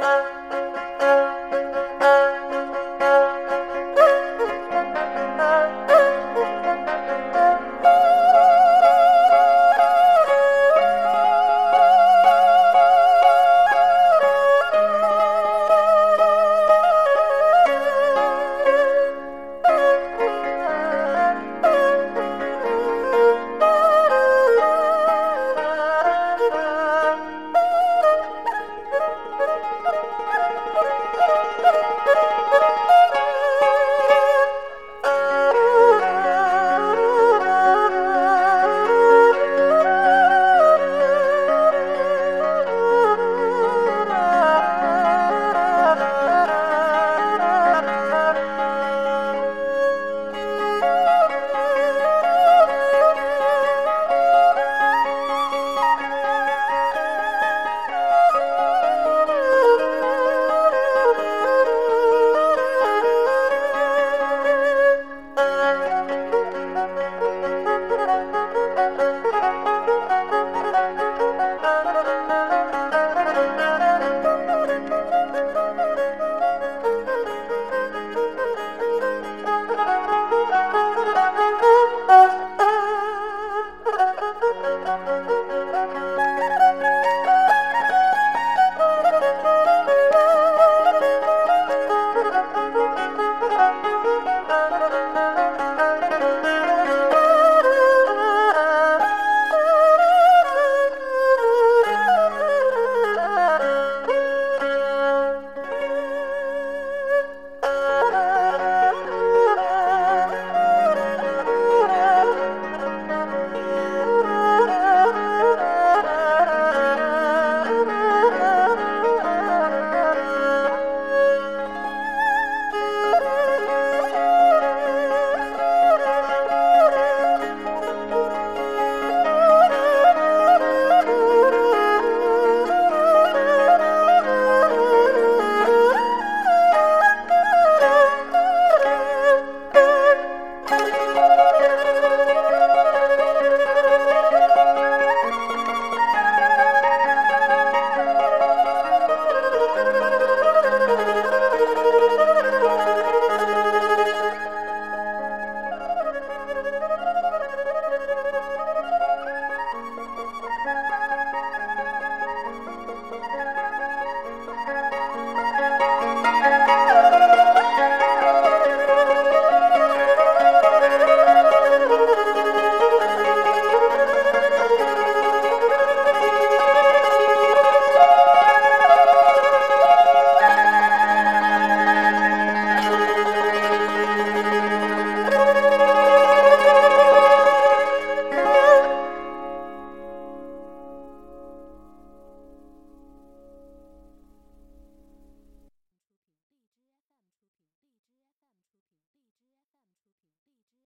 Música